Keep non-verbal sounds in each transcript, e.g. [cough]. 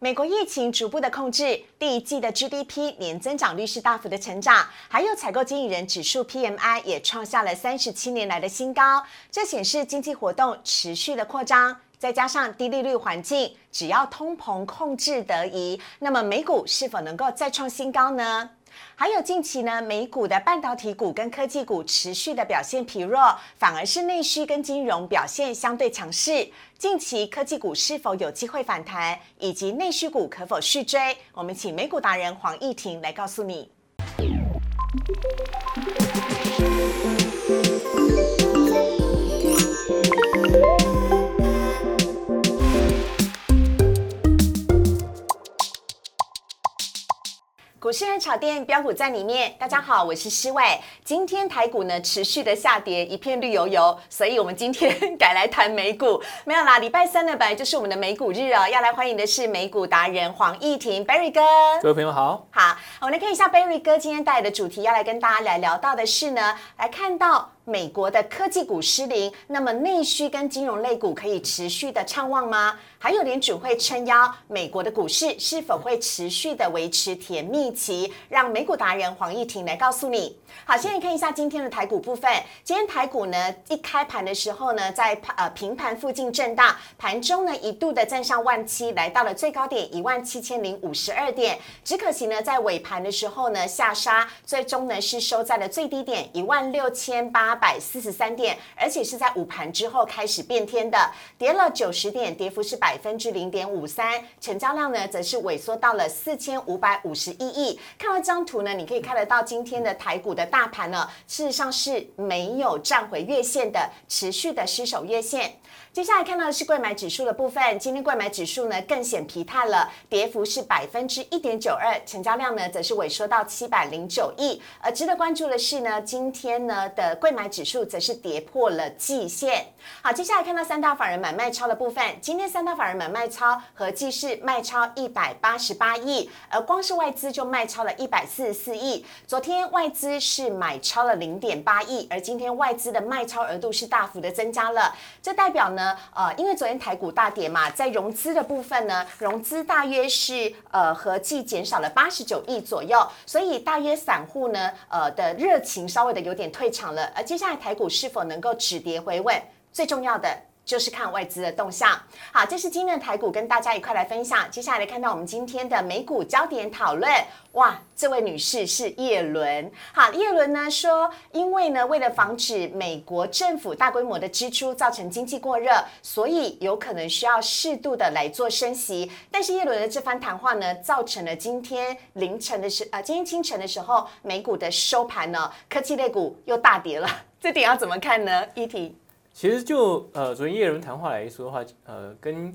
美国疫情逐步的控制，第一季的 GDP 年增长率是大幅的成长，还有采购经理人指数 PMI 也创下了三十七年来的新高，这显示经济活动持续的扩张。再加上低利率环境，只要通膨控制得宜，那么美股是否能够再创新高呢？还有近期呢，美股的半导体股跟科技股持续的表现疲弱，反而是内需跟金融表现相对强势。近期科技股是否有机会反弹，以及内需股可否续追？我们请美股达人黄义婷来告诉你。股市热炒店标股在里面，大家好，我是施伟。今天台股呢持续的下跌，一片绿油油，所以我们今天 [laughs] 改来谈美股。没有啦，礼拜三呢本来就是我们的美股日哦，要来欢迎的是美股达人黄义婷 Berry 哥。各位朋友好，好，我们来看一下 Berry 哥今天带来的主题，要来跟大家来聊到的是呢，来看到。美国的科技股失灵，那么内需跟金融类股可以持续的畅旺吗？还有联储会撑腰，美国的股市是否会持续的维持甜蜜期？让美股达人黄义婷来告诉你。好，现在看一下今天的台股部分。今天台股呢，一开盘的时候呢，在呃平盘附近震荡，盘中呢一度的站上万七，来到了最高点一万七千零五十二点。只可惜呢，在尾盘的时候呢下杀，最终呢是收在了最低点一万六千八百四十三点，而且是在午盘之后开始变天的，跌了九十点，跌幅是百分之零点五三，成交量呢则是萎缩到了四千五百五十一亿。看到这张图呢，你可以看得到今天的台股的。大盘呢，事实上是没有站回月线的，持续的失守月线。接下来看到的是贵买指数的部分，今天贵买指数呢更显疲态了，跌幅是百分之一点九二，成交量呢则是萎缩到七百零九亿。而值得关注的是呢，今天呢的贵买指数则是跌破了季线。好，接下来看到三大法人买卖超的部分，今天三大法人买卖超合计是卖超一百八十八亿，而光是外资就卖超了一百四十四亿。昨天外资是买超了零点八亿，而今天外资的卖超额度是大幅的增加了，这代表呢？呃，因为昨天台股大跌嘛，在融资的部分呢，融资大约是呃合计减少了八十九亿左右，所以大约散户呢，呃的热情稍微的有点退场了。而接下来台股是否能够止跌回稳，最重要的。就是看外资的动向。好，这是今天的台股，跟大家一块来分享。接下来看到我们今天的美股焦点讨论。哇，这位女士是叶伦。好，叶伦呢说，因为呢，为了防止美国政府大规模的支出造成经济过热，所以有可能需要适度的来做升息。但是叶伦的这番谈话呢，造成了今天凌晨的时，呃，今天清晨的时候，美股的收盘呢，科技类股又大跌了。[laughs] 这点要怎么看呢？一婷。其实就呃昨天叶伦谈话来说的话，呃跟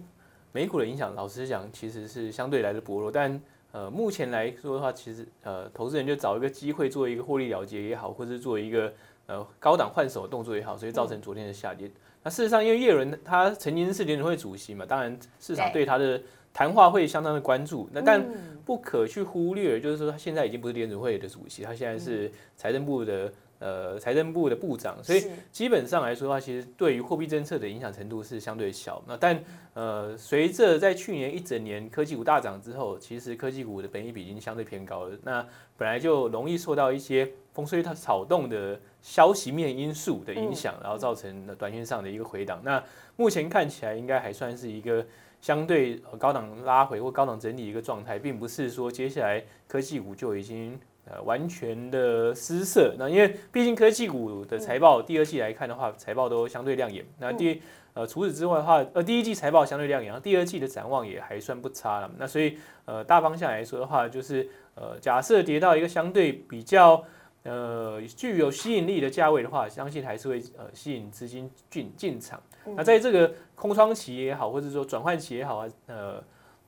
美股的影响，老实讲其实是相对来的薄弱。但呃目前来说的话，其实呃投资人就找一个机会做一个获利了结也好，或者是做一个呃高档换手的动作也好，所以造成昨天的下跌。那事实上，因为叶伦他曾经是联储会主席嘛，当然市场对他的谈话会相当的关注。那但不可去忽略，就是说他现在已经不是联储会的主席，他现在是财政部的。呃，财政部的部长，所以基本上来说的话，其实对于货币政策的影响程度是相对小。那但呃，随着在去年一整年科技股大涨之后，其实科技股的本益比已经相对偏高了。那本来就容易受到一些风吹它草动的消息面因素的影响，然后造成短线上的一个回档。那目前看起来应该还算是一个相对高档拉回或高档整理一个状态，并不是说接下来科技股就已经。呃，完全的失色。那因为毕竟科技股的财报第二季来看的话，财报都相对亮眼。那第呃除此之外的话，呃第一季财报相对亮眼，然后第二季的展望也还算不差了。那所以呃大方向来说的话，就是呃假设跌到一个相对比较呃具有吸引力的价位的话，相信还是会呃吸引资金进进场。那在这个空窗期也好，或者说转换期也好啊，呃。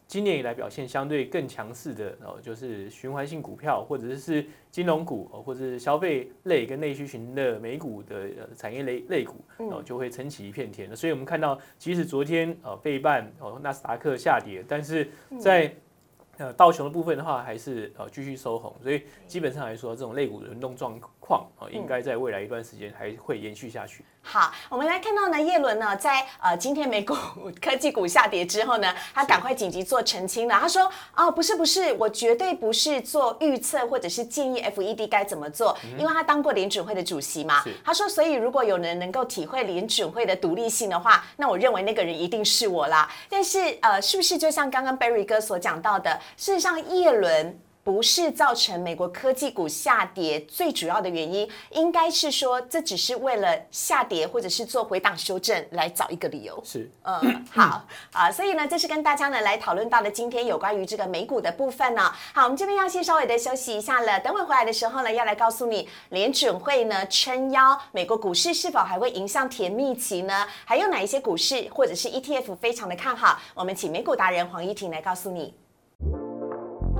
今年以来表现相对更强势的哦，就是循环性股票，或者是金融股哦，或者是消费类跟内需型的美股的产业类类股哦，就会撑起一片天。所以我们看到，即使昨天呃费半哦纳斯达克下跌，但是在呃道琼的部分的话，还是呃继续收红。所以基本上来说，这种类股轮动状况啊，应该在未来一段时间还会延续下去。好，我们来看到呢，叶伦呢，在呃今天美股科技股下跌之后呢，他赶快紧急做澄清了。他说：“哦，不是不是，我绝对不是做预测或者是建议 FED 该怎么做，因为他当过联准会的主席嘛。”他说：“所以如果有人能够体会联准会的独立性的话，那我认为那个人一定是我啦。”但是呃，是不是就像刚刚 Barry 哥所讲到的，事实上叶伦。不是造成美国科技股下跌最主要的原因，应该是说这只是为了下跌或者是做回档修正来找一个理由。是，嗯，好啊，所以呢，这是跟大家呢来讨论到的今天有关于这个美股的部分呢。好，我们这边要先稍微的休息一下了，等会回来的时候呢，要来告诉你联准会呢撑腰，美国股市是否还会迎向甜蜜期呢？还有哪一些股市或者是 ETF 非常的看好？我们请美股达人黄依婷来告诉你。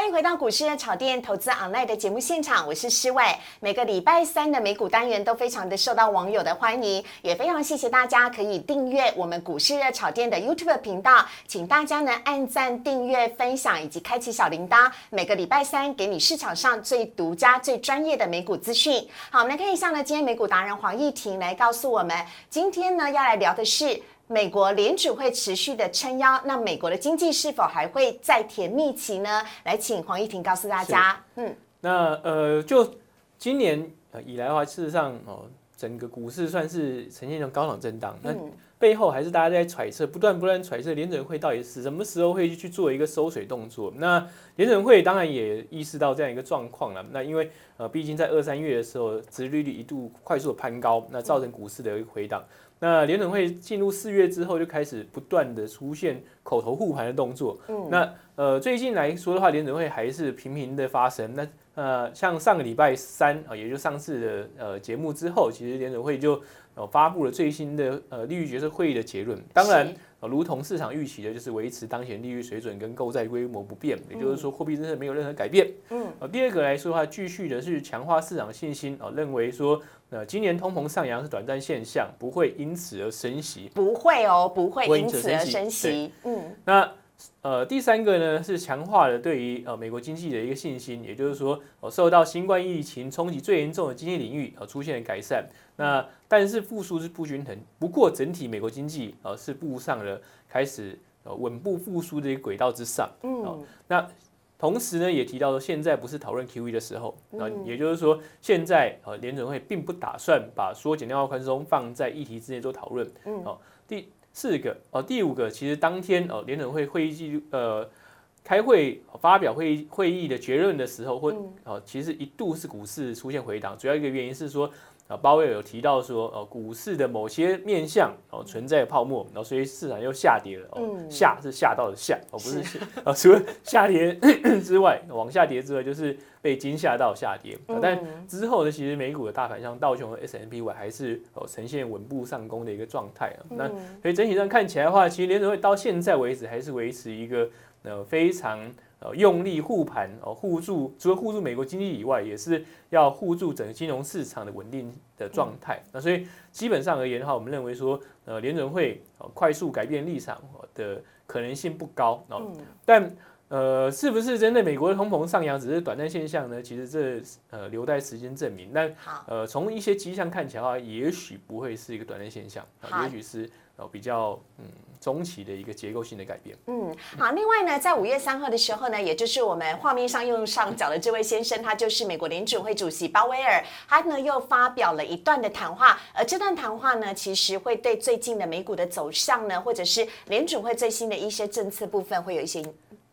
欢迎回到股市的炒店投资 online 的节目现场，我是施伟。每个礼拜三的美股单元都非常的受到网友的欢迎，也非常谢谢大家可以订阅我们股市热炒店的 YouTube 频道，请大家呢按赞、订阅、分享以及开启小铃铛。每个礼拜三给你市场上最独家、最专业的美股资讯。好，我们来看一下呢，今天美股达人黄义婷来告诉我们，今天呢要来聊的是。美国联储会持续的撑腰，那美国的经济是否还会再甜蜜期呢？来，请黄怡婷告诉大家。嗯，那呃，就今年以来的话，事实上哦，整个股市算是呈现一种高档震荡。那背后还是大家在揣测，不断不断揣测联准会到底是什么时候会去做一个收水动作。那联准会当然也意识到这样一个状况了。那因为呃，毕竟在二三月的时候，殖利率一度快速的攀高，那造成股市的一个回档。那联准会进入四月之后，就开始不断的出现口头护盘的动作。嗯，那呃最近来说的话，联准会还是频频的发生。那呃像上个礼拜三啊，也就上次的呃节目之后，其实联准会就呃发布了最新的呃利率决策会议的结论。当然。如同市场预期的，就是维持当前利率水准跟购债规模不变，也就是说货币政策没有任何改变。嗯，呃，第二个来说的话，继续的是强化市场信心啊，认为说，呃，今年通膨上扬是短暂现象，不会因此而升息。不会哦，不会因此而升息。嗯，那。呃，第三个呢是强化了对于呃美国经济的一个信心，也就是说，呃，受到新冠疫情冲击最严重的经济领域呃出现了改善。那但是复苏是不均衡，不过整体美国经济呃是步上了开始呃稳步复苏的一个轨道之上。嗯，那同时呢也提到说，现在不是讨论 QE 的时候，那也就是说，现在呃联准会并不打算把缩减量化宽松放在议题之内做讨论。嗯，好，第。四个哦，第五个其实当天哦，联准会会议记录呃，开会发表会议会议的结论的时候，或哦，其实一度是股市出现回档，主要一个原因是说。啊，鲍威尔有提到说，呃，股市的某些面向哦存在泡沫，然后所以市场又下跌了。哦，下是下到的下，哦，不是啊，除了下跌 [coughs] 之外，往下跌之外，就是被惊吓到下跌。但之后呢，其实美股的大盘像道琼和 S M P 五还是哦呈现稳步上攻的一个状态啊。那所以整体上看起来的话，其实联储会到现在为止还是维持一个呃非常。呃，用力护盘哦，护住除了护住美国经济以外，也是要护住整个金融市场的稳定的状态。那所以基本上而言的话，我们认为说，呃，联准会快速改变立场的可能性不高哦。但呃，是不是真的美国的通膨上扬只是短暂现象呢？其实这呃留待时间证明。那呃，从一些迹象看起来的话，也许不会是一个短暂现象，也许是呃比较嗯。中期的一个结构性的改变。嗯，好。另外呢，在五月三号的时候呢，也就是我们画面上右上角的这位先生，他就是美国联准会主席鲍威尔，他呢又发表了一段的谈话。而这段谈话呢，其实会对最近的美股的走向呢，或者是联准会最新的一些政策部分，会有一些。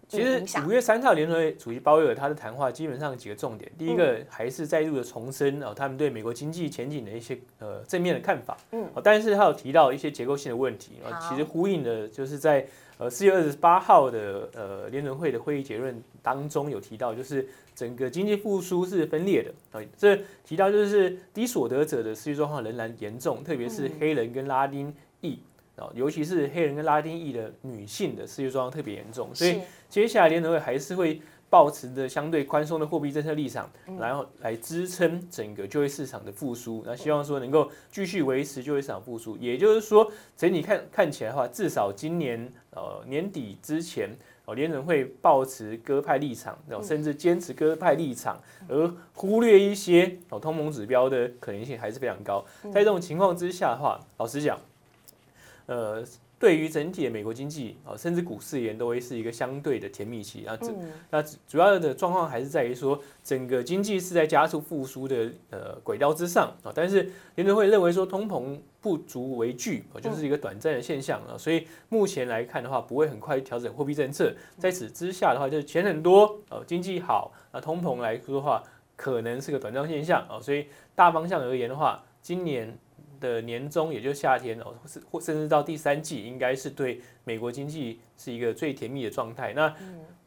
其实五月三号联合会主席鲍威尔他的谈话基本上几个重点，第一个还是再度的重申哦，他们对美国经济前景的一些呃正面的看法，嗯，但是他有提到一些结构性的问题啊，其实呼应的就是在呃四月二十八号的呃联准会的会议结论当中有提到，就是整个经济复苏是分裂的。啊，这提到就是低所得者的失业状况仍然严重，特别是黑人跟拉丁裔。哦，尤其是黑人跟拉丁裔的女性的失业状况特别严重，所以接下来联储会还是会保持着相对宽松的货币政策立场，然后来支撑整个就业市场的复苏。那希望说能够继续维持就业市场复苏。也就是说，整体看看起来的话，至少今年呃年底之前，哦联准会保持鸽派立场，甚至坚持鸽派立场，而忽略一些哦通膨指标的可能性还是非常高。在这种情况之下的话，老实讲，呃。对于整体的美国经济啊，甚至股市而言，都会是一个相对的甜蜜期啊。主那主要的状况还是在于说，整个经济是在加速复苏的呃轨道之上啊。但是联准会认为说，通膨不足为惧啊，就是一个短暂的现象啊。所以目前来看的话，不会很快调整货币政策。在此之下的话，就是钱很多呃，经济好啊，通膨来说的话，可能是个短暂现象啊。所以大方向而言的话，今年。的年终，也就是夏天哦，是或甚至到第三季，应该是对美国经济是一个最甜蜜的状态。那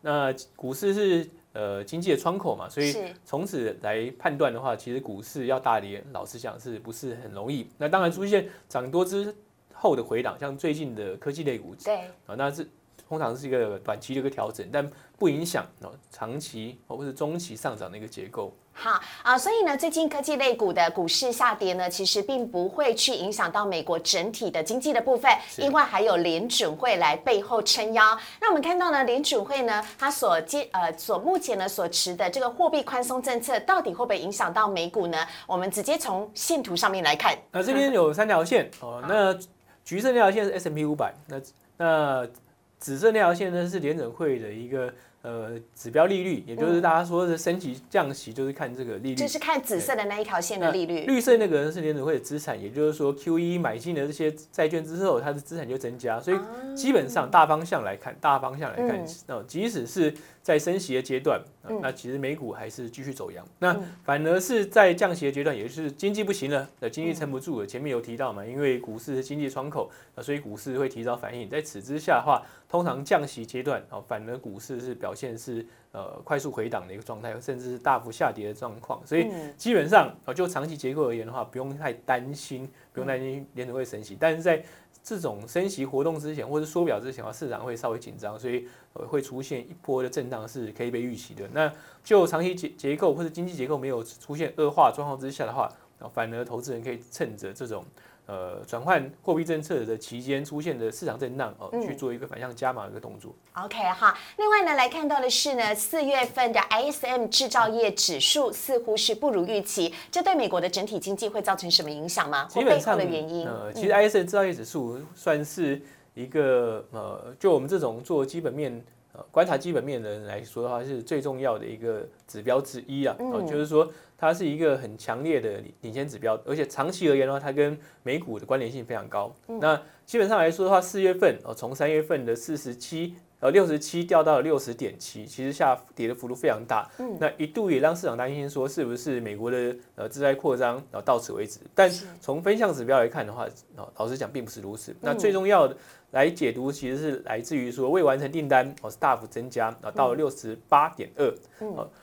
那股市是呃经济的窗口嘛，所以从此来判断的话，其实股市要大跌，老实讲是不是很容易？那当然出现涨多之后的回档，像最近的科技类股，对啊，那是通常是一个短期的一个调整，但不影响哦长期或者是中期上涨的一个结构。好啊，所以呢，最近科技类股的股市下跌呢，其实并不会去影响到美国整体的经济的部分，因为还有联准会来背后撑腰。那我们看到呢，联准会呢，它所接呃所目前呢所持的这个货币宽松政策，到底会不会影响到美股呢？我们直接从线图上面来看。那这边有三条线哦，那橘色那条线是 S M P 五百，那那紫色那条线呢是联准会的一个。呃，指标利率，也就是大家说的升级降息，就是看这个利率，就是看紫色的那一条线的利率。绿色那个是联准会的资产，也就是说 Q E 买进了这些债券之后，它的资产就增加。所以基本上大方向来看，大方向来看，那，即使是在升息的阶段，那其实美股还是继续走阳。那反而是在降息的阶段，也就是经济不行了，呃，经济撑不住了。前面有提到嘛，因为股市是经济窗口，所以股市会提早反应。在此之下的话，通常降息阶段，哦，反而股市是表现是呃快速回档的一个状态，甚至是大幅下跌的状况。所以基本上，哦，就长期结构而言的话，不用太担心，不用担心联储会升息。但是在这种升息活动之前，或者缩表之前的话，市场会稍微紧张，所以会出现一波的震荡是可以被预期的。那就长期结结构或者经济结构没有出现恶化状况之下的话，反而投资人可以趁着这种。呃，转换货币政策的期间出现的市场震荡哦，去做一个反向加码的一个动作。OK 哈，另外呢，来看到的是呢，四月份的 ISM 制造业指数似乎是不如预期，这对美国的整体经济会造成什么影响吗？基本上的原因，呃，其实 ISM 制造业指数算是一个呃，就我们这种做基本面呃观察基本面的人来说的话，是最重要的一个指标之一啊。哦，就是说。它是一个很强烈的领先指标，而且长期而言的话，它跟美股的关联性非常高。那基本上来说的话，四月份哦，从三月份的四十七呃六十七掉到了六十点七，其实下跌的幅度非常大。那一度也让市场担心说，是不是美国的呃资债扩张然后到此为止？但从分项指标来看的话，老实讲并不是如此。那最重要的来解读，其实是来自于说未完成订单哦是大幅增加啊，到了六十八点二。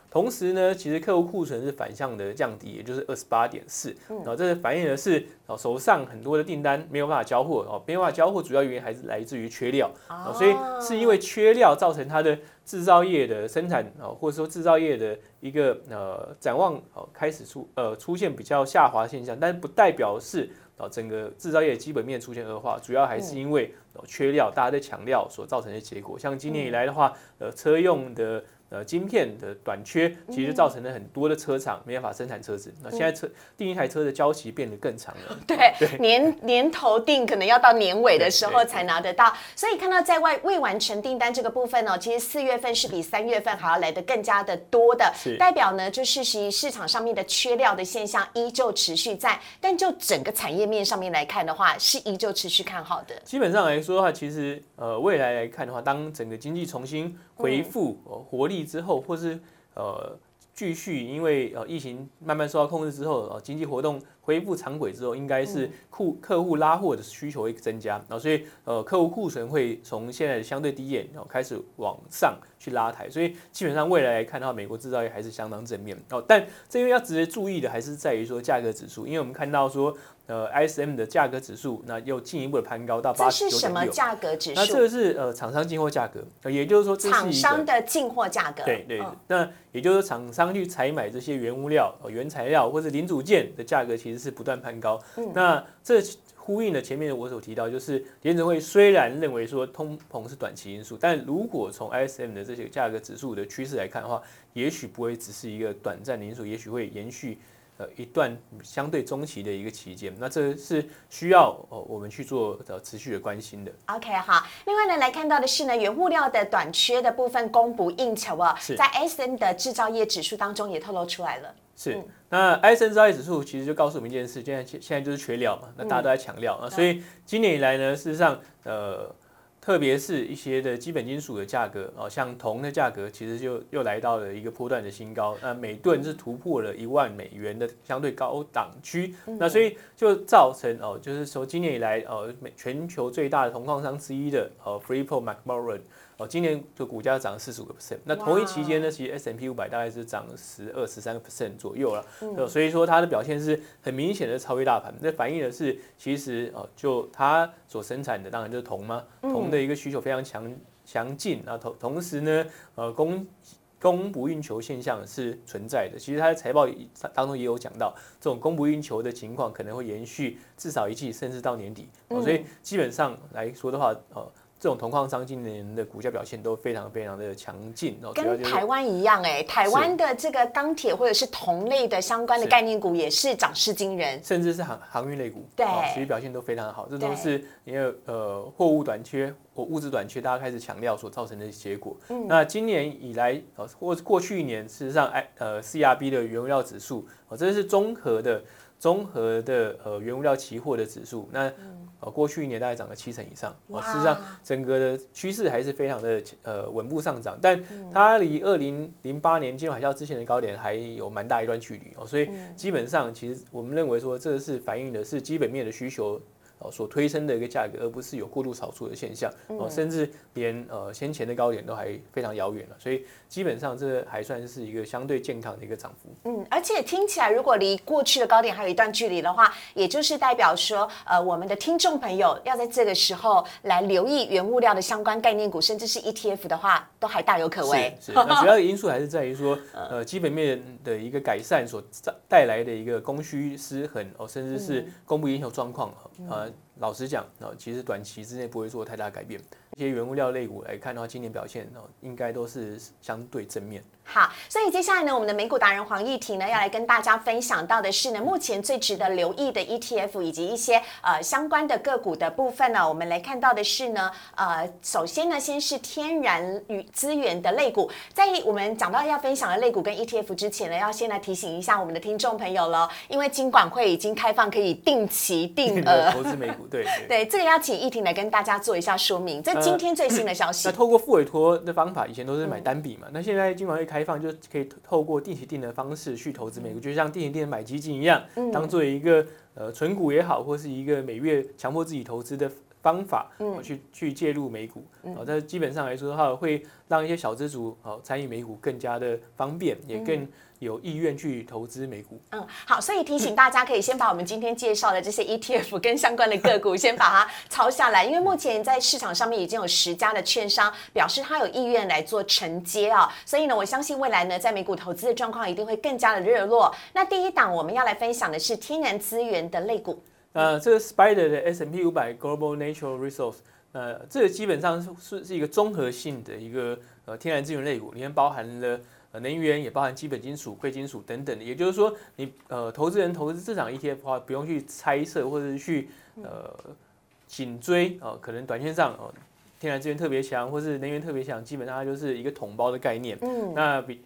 同时呢，其实客户库存是反向的降低，也就是二十八点四，然后这反映的是哦手上很多的订单没有办法交货哦，没有办法交货，主要原因还是来自于缺料啊，所以是因为缺料造成它的制造业的生产啊，或者说制造业的一个呃展望哦开始出呃出现比较下滑现象，但是不代表是哦整个制造业基本面出现恶化，主要还是因为缺料，大家在抢料所造成的结果。像今年以来的话，呃车用的。呃，晶片的短缺其实造成了很多的车厂没办法生产车子。那现在车订一台车的交期变得更长了。[laughs] 对，年年头订可能要到年尾的时候才拿得到。所以看到在外未完成订单这个部分呢，其实四月份是比三月份还要来的更加的多的。代表呢，就是其市场上面的缺料的现象依旧持续在。但就整个产业面上面来看的话，是依旧持续看好的。基本上来说的话，其实呃未来来看的话，当整个经济重新恢复活力之后，或是呃继续，因为呃疫情慢慢受到控制之后，呃经济活动恢复常轨之后，应该是库客户拉货的需求会增加，然后所以呃客户库存会从现在的相对低点，然后开始往上去拉抬，所以基本上未来来看的话，美国制造业还是相当正面哦。但这边要值得注意的还是在于说价格指数，因为我们看到说。呃，ISM 的价格指数，那又进一步的攀高到八十九这是什么价格指数？那这个是呃厂商进货价格，也就是说这是厂商的进货价格。对对，那也就是说厂商去采买这些原物料、原材料或者零组件的价格，其实是不断攀高。那这呼应了前面我所提到，就是联准会虽然认为说通膨是短期因素，但如果从 ISM 的这些价格指数的趋势来看的话，也许不会只是一个短暂的因素，也许会延续。呃，一段相对中期的一个期间，那这是需要呃我们去做的持续的关心的。OK，好。另外呢，来看到的是呢，原物料的短缺的部分供不应求啊，在 SM 的制造业指数当中也透露出来了。是，那造业指数其实就告诉我们一件事，现在现在就是缺料嘛，那大家都在抢料啊，所以今年以来呢，事实上呃。特别是一些的基本金属的价格哦，像铜的价格，其实就又来到了一个波段的新高，那每吨是突破了一万美元的相对高档区，那所以就造成哦，就是说今年以来哦，全球最大的铜矿商之一的哦，Freeport McMoran。哦，今年的股价涨了四十五个 percent，那同一期间呢，其实 S M P 五百大概是涨十二十三个 percent 左右了，所以说它的表现是很明显的超越大盘，那反映的是其实哦，就它所生产的当然就是铜嘛，铜的一个需求非常强强劲，那同同时呢，呃供供不应求现象是存在的，其实它的财报当中也有讲到，这种供不应求的情况可能会延续至少一季，甚至到年底，所以基本上来说的话，呃。这种铜矿商今年的股价表现都非常非常的强劲哦，跟台湾一样哎，台湾的这个钢铁或者是铜类的相关的概念股也是涨势惊人，甚至是航航运类股，对，其实表现都非常好，这都是因为呃货物短缺或物质短缺，大家开始强调所造成的结果。那今年以来呃或过去一年，事实上哎呃 CRB 的原物料指数哦，这是综合的综合的呃原物料期货的指数，那。呃，过去一年大概涨了七成以上，哦，事实上整个的趋势还是非常的呃稳步上涨，但它离二零零八年金融海啸之前的高点还有蛮大一段距离哦，所以基本上其实我们认为说这是反映的是基本面的需求。哦，所推升的一个价格，而不是有过度炒作的现象哦，甚至连呃先前的高点都还非常遥远了，所以基本上这还算是一个相对健康的一个涨幅。嗯，而且听起来如果离过去的高点还有一段距离的话，也就是代表说，呃，我们的听众朋友要在这个时候来留意原物料的相关概念股，甚至是 ETF 的话，都还大有可为。是，那主要的因素还是在于说，[laughs] 呃，基本面的一个改善所带来的一个供需失衡哦，甚至是供不应求状况呃。老实讲，啊，其实短期之内不会做太大改变。一些原物料类股来看的话，今年表现哦，应该都是相对正面。好，所以接下来呢，我们的美股达人黄义婷呢，要来跟大家分享到的是呢，目前最值得留意的 ETF 以及一些呃相关的个股的部分呢。我们来看到的是呢，呃，首先呢，先是天然与资源的类股。在我们讲到要分享的类股跟 ETF 之前呢，要先来提醒一下我们的听众朋友了，因为金管会已经开放可以定期定额 [laughs] 投资美股，对 [laughs] 对，这个要请义婷来跟大家做一下说明。这今天最新的消息。那透过付委托的方法，以前都是买单笔嘛，那现在金管会开。开放就可以透过定期定的方式去投资美股，就像定期定买基金一样，当做一个呃存股也好，或是一个每月强迫自己投资的方法，去去介入美股。哦，这基本上来说的话，会让一些小资族哦参与美股更加的方便，也更。有意愿去投资美股，嗯，好，所以提醒大家可以先把我们今天介绍的这些 ETF 跟相关的个股先把它抄下来，因为目前在市场上面已经有十家的券商表示他有意愿来做承接啊，所以呢，我相信未来呢，在美股投资的状况一定会更加的热络。那第一档我们要来分享的是天然资源的类股，呃，这个 Spider 的 S M P 五百 Global Natural Resource，呃，这个基本上是是是一个综合性的一个呃天然资源类股，里面包含了呃。能源也包含基本金属、贵金属等等的，也就是说，你呃投资人投资这场 ETF 的话，不用去猜测或者是去呃紧追哦，可能短线上哦天然资源特别强，或是能源特别强，基本上它就是一个统包的概念。嗯，那比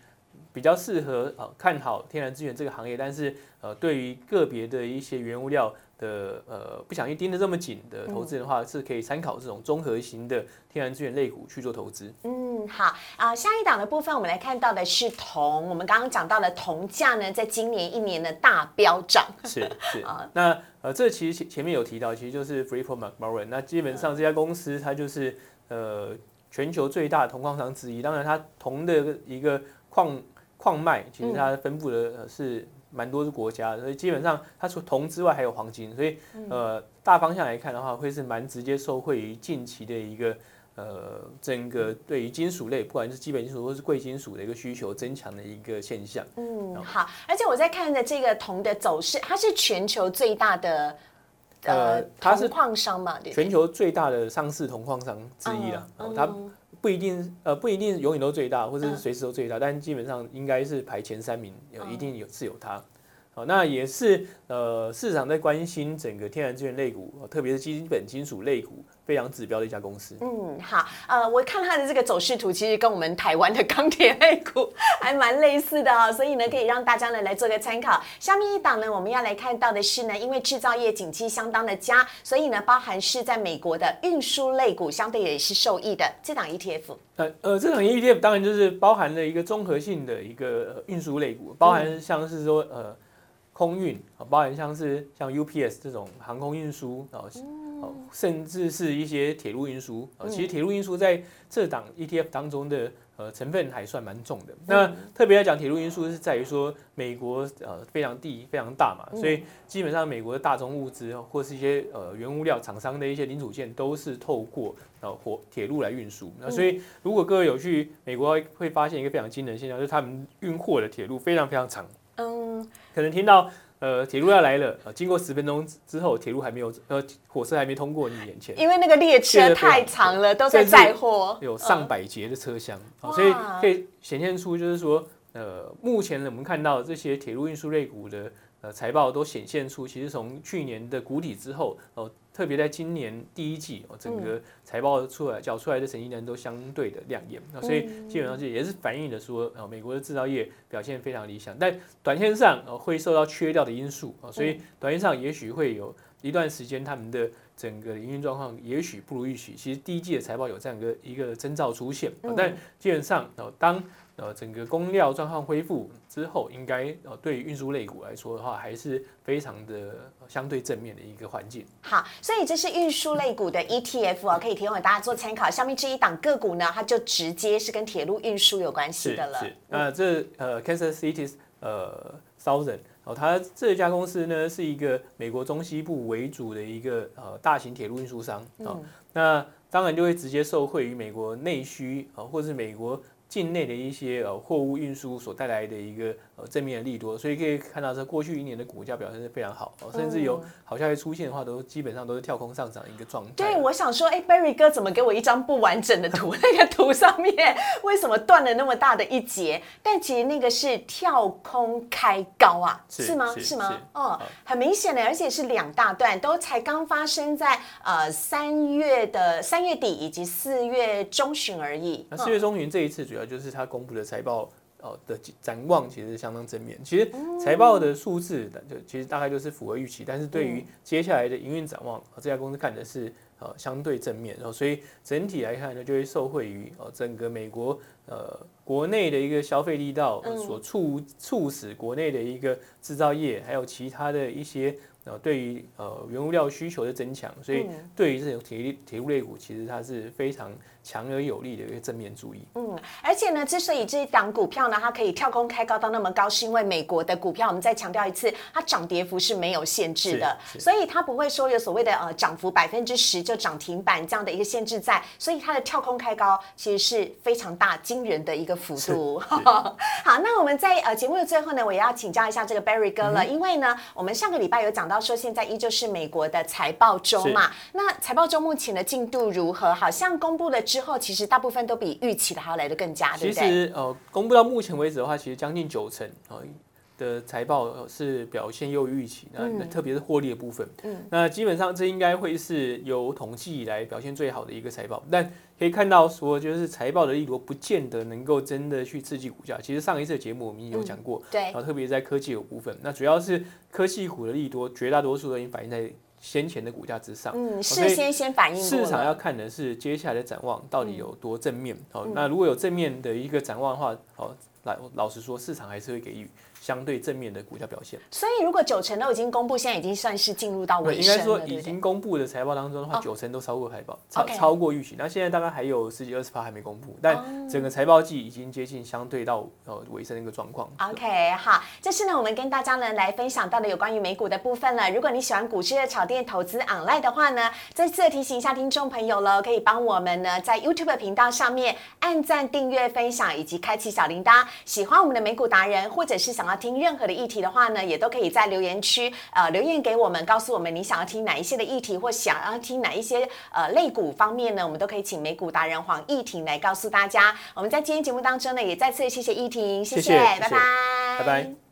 比较适合呃看好天然资源这个行业，但是呃对于个别的一些原物料。的呃不想去盯得这么紧的投资人的话，是可以参考这种综合型的天然资源类股去做投资。嗯，好啊、下一档的部分我们来看到的是铜，我们刚刚讲到的铜价呢，在今年一年的大飙涨。是是，[laughs] 那呃，这其实前前面有提到，其实就是 Freeport McMoran。那基本上这家公司它就是呃全球最大的铜矿商之一。当然，它铜的一个矿矿脉，其实它分布的呃是蛮多是国家的，所以基本上它除铜之外还有黄金，所以呃大方向来看的话，会是蛮直接受惠于近期的一个。呃，整个对于金属类，不管是基本金属或是贵金属的一个需求增强的一个现象。嗯，好，而且我在看的这个铜的走势，它是全球最大的呃呃它是铜矿商嘛，对全球最大的上市铜矿商之一啦。嗯哦，它不一定呃不一定永远都最大，或者是随时都最大，但基本上应该是排前三名，有一定有是有它。好，那也是呃市场在关心整个天然资源类股，呃特别是基本金属类股非常指标的一家公司。嗯，好，呃，我看它的这个走势图，其实跟我们台湾的钢铁类股还蛮类似的哦，所以呢，可以让大家呢来做个参考。下面一档呢，我们要来看到的是呢，因为制造业景气相当的佳，所以呢，包含是在美国的运输类股，相对也是受益的。这档 ETF，呃呃，这种 ETF 当然就是包含了一个综合性的一个呃运输类股，包含像是说呃空运啊，包含像是像 UPS 这种航空运输啊，哦甚至是一些铁路运输啊。其实铁路运输在这档 ETF 当中的呃成分还算蛮重的。那特别来讲，铁路运输是在于说美国呃非常地非常大嘛，所以基本上美国的大宗物资或是一些呃原物料厂商的一些零组件都是透过呃火铁路来运输。那所以如果各位有去美国，会发现一个非常惊人的现象，就是他们运货的铁路非常非常长。嗯，可能听到呃铁路要来了，呃经过十分钟之后，铁路还没有呃火车还没通过你眼前，因为那个列车太长了，都在载货，有上百节的车厢，哇啊所以可以显现出就是说，呃，目前呢我们看到这些铁路运输类股的呃财报都显现出，其实从去年的谷底之后，哦、特别在今年第一季，哦，整个财报出来缴出来的成绩单都相对的亮眼，那，所以基本上这也是反映了说，呃，美国的制造业表现非常理想，但短线上呃会受到缺料的因素啊，所以短线上也许会有一段时间他们的整个营运状况也许不如预期。其实第一季的财报有这样一个一个征兆出现，啊但基本上呃当呃整个供料状况恢复之后，应该呃对于运输类股来说的话，还是非常的呃相对正面的一个环境。好，所以这是运输类股的 ETF 哦，可以提供给大家做参考。下面这一档个股呢，它就直接是跟铁路运输有关系的了。是，那这呃 Kansas City 呃 Southern 哦，它这家公司呢是一个美国中西部为主的一个呃大型铁路运输商哦，那当然就会直接受惠于美国内需啊、呃，或是美国。境内的一些呃货物运输所带来的一个呃正面的利多，所以可以看到这过去一年的股价表现是非常好，哦、甚至有好消息出现的话，都基本上都是跳空上涨的一个状态。对，我想说，哎，Berry 哥怎么给我一张不完整的图？[laughs] 那个图上面为什么断了那么大的一截？但其实那个是跳空开高啊，是吗？是吗是？哦，很明显的，而且是两大段，都才刚发生在呃三月的三月底以及四月中旬而已。那四月中旬这一次主要就是它公布的财报。哦的展望其实相当正面，其实财报的数字就其实大概就是符合预期，但是对于接下来的营运展望，呃这家公司看的是呃相对正面，然后所以整体来看呢，就会受惠于呃整个美国呃国内的一个消费力道呃所促促使国内的一个制造业，还有其他的一些呃对于呃原物料需求的增强，所以对于这种铁铁路类股，其实它是非常强而有力的一个正面注意。嗯，而且呢，之所以这一档股票呢，它可以跳空开高到那么高，是因为美国的股票，我们再强调一次，它涨跌幅是没有限制的，所以它不会说有所谓的呃涨幅百分之十就涨停板这样的一个限制在，所以它的跳空开高其实是非常大惊人的一个幅度。[laughs] 好，那我们在呃节目的最后呢，我也要请教一下这个 Barry 哥了，因为呢，我们上个礼拜有讲到说，现在依旧是美国的财报周嘛，那财报周目前的进度如何？好像公布了之后，其实大部分都比预期的还要来的更加，对其不对？实呃，公布到目前为止的话，其实将近九成啊、呃的财报是表现优于预期，那特别是获利的部分，嗯那基本上这应该会是有统计以来表现最好的一个财报，但可以看到说，就是财报的利多不见得能够真的去刺激股价。其实上一次的节目我们也有讲过，对然，后特别在科技有部分，那主要是科技股的利多，绝大多数都已经反映在先前的股价之上。嗯，事先先反应市场要，看的是接下来的展望到底有多正面。好、嗯那如果有正面的一个展望的话，好，老老实说，市场还是会给予相对正面的股价表现。所以如果九成都已经公布，现在已经算是进入到尾应声了，该说已？经公布的财报当中的话，哦九成都超过财报，超超过预期。那现在大概还有十几二十趴还没公布，哦但整个财报季已经接近相对到呃尾声的一个状况。OK，好，这是呢我们跟大家呢来分享到的有关于美股的部分了。如果你喜欢股市的炒店投资 online 的话呢，再次提醒一下听众朋友喽，可以帮我们呢在 YouTube 频道上面按赞、订阅、分享以及开启小铃铛。喜欢我们的美股达人，或者是想要听任何的议题的话呢，也都可以在留言区呃留言给我们，告诉我们你想要听哪一些的议题，或想要听哪一些呃类股方面呢，我们都可以请美股达人黄义婷来告诉大家。我们在今天节目当中呢，也再次谢谢义婷，谢谢谢谢谢拜拜，拜拜。